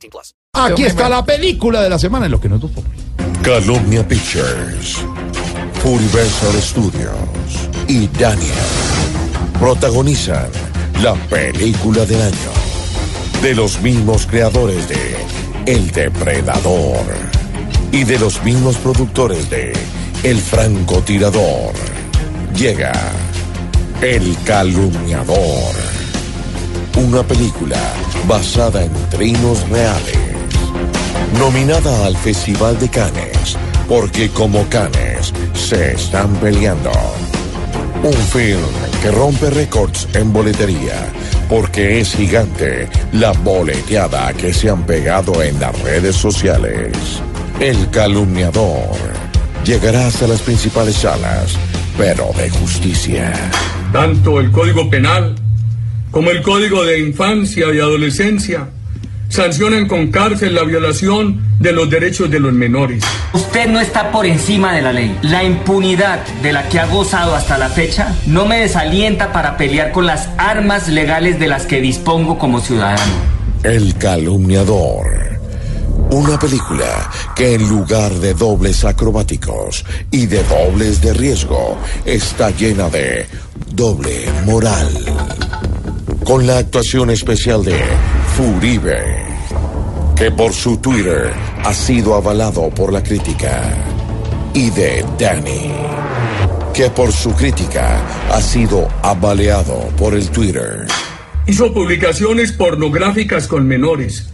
18 plus. Aquí está la película de la semana en lo que no es tu pobre. Calumnia Pictures, Universal Studios y Daniel protagonizan la película del año de los mismos creadores de El Depredador y de los mismos productores de El Francotirador. Llega El Calumniador, una película basada en trinos reales nominada al Festival de Cannes, porque como Cannes se están peleando. Un film que rompe récords en boletería, porque es gigante la boleteada que se han pegado en las redes sociales. El calumniador llegará hasta las principales salas, pero de justicia. Tanto el Código Penal como el Código de Infancia y Adolescencia sancionan con cárcel la violación de los derechos de los menores. Usted no está por encima de la ley. La impunidad de la que ha gozado hasta la fecha no me desalienta para pelear con las armas legales de las que dispongo como ciudadano. El calumniador. Una película que en lugar de dobles acrobáticos y de dobles de riesgo está llena de doble moral. Con la actuación especial de Furibe, que por su Twitter ha sido avalado por la crítica, y de Danny, que por su crítica ha sido abaleado por el Twitter. Hizo publicaciones pornográficas con menores,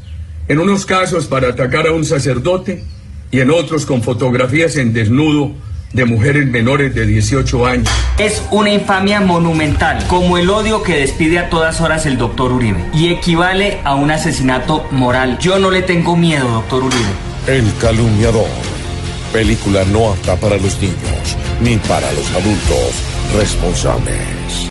en unos casos para atacar a un sacerdote y en otros con fotografías en desnudo de mujeres menores de 18 años. Es una infamia monumental, como el odio que despide a todas horas el doctor Uribe, y equivale a un asesinato moral. Yo no le tengo miedo, doctor Uribe. El calumniador. Película no apta para los niños ni para los adultos responsables.